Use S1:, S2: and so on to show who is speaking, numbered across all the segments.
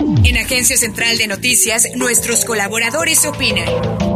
S1: En Agencia Central de Noticias, nuestros colaboradores opinan.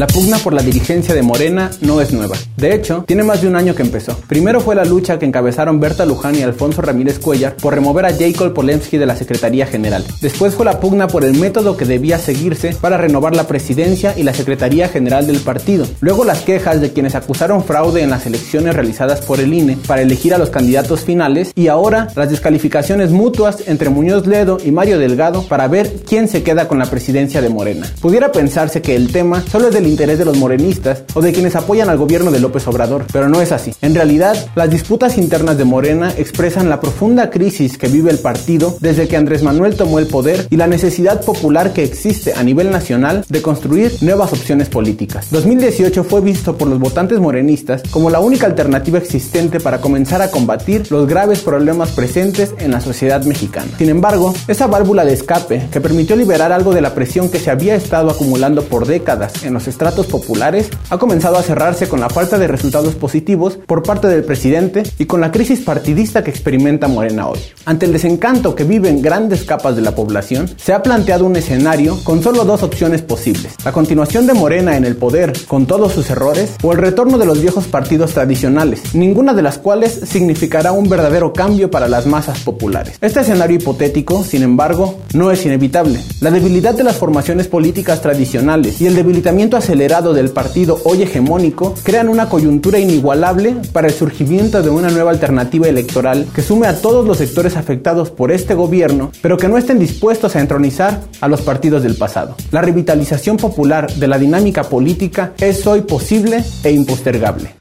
S2: La pugna por la dirigencia de Morena no es nueva. De hecho, tiene más de un año que empezó. Primero fue la lucha que encabezaron Berta Luján y Alfonso Ramírez Cuellar por remover a Jacob Polensky de la Secretaría General. Después fue la pugna por el método que debía seguirse para renovar la presidencia y la Secretaría General del partido. Luego las quejas de quienes acusaron fraude en las elecciones realizadas por el INE para elegir a los candidatos finales y ahora las descalificaciones mutuas entre Muñoz Ledo y Mario Delgado para ver quién se queda con la presidencia de Morena. Pudiera pensarse que el tema solo es del interés de los morenistas o de quienes apoyan al gobierno de López Obrador, pero no es así. En realidad, las disputas internas de Morena expresan la profunda crisis que vive el partido desde que Andrés Manuel tomó el poder y la necesidad popular que existe a nivel nacional de construir nuevas opciones políticas. 2018 fue visto por los votantes morenistas como la única alternativa existente para comenzar a combatir los graves problemas presentes en la sociedad mexicana. Sin embargo, esa válvula de escape que permitió liberar algo de la presión que se había estado acumulando por décadas en los tratos populares ha comenzado a cerrarse con la falta de resultados positivos por parte del presidente y con la crisis partidista que experimenta Morena hoy. Ante el desencanto que viven grandes capas de la población, se ha planteado un escenario con solo dos opciones posibles. La continuación de Morena en el poder con todos sus errores o el retorno de los viejos partidos tradicionales, ninguna de las cuales significará un verdadero cambio para las masas populares. Este escenario hipotético, sin embargo, no es inevitable. La debilidad de las formaciones políticas tradicionales y el debilitamiento acelerado del partido hoy hegemónico crean una coyuntura inigualable para el surgimiento de una nueva alternativa electoral que sume a todos los sectores afectados por este gobierno, pero que no estén dispuestos a entronizar a los partidos del pasado. La revitalización popular de la dinámica política es hoy posible e impostergable.